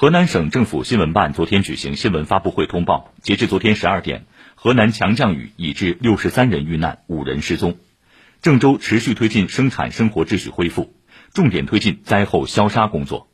河南省政府新闻办昨天举行新闻发布会通报截至昨天十二点河南强降雨已致六十三人遇难五人失踪。郑州持续推进生产生活秩序恢复重点推进灾后消杀工作。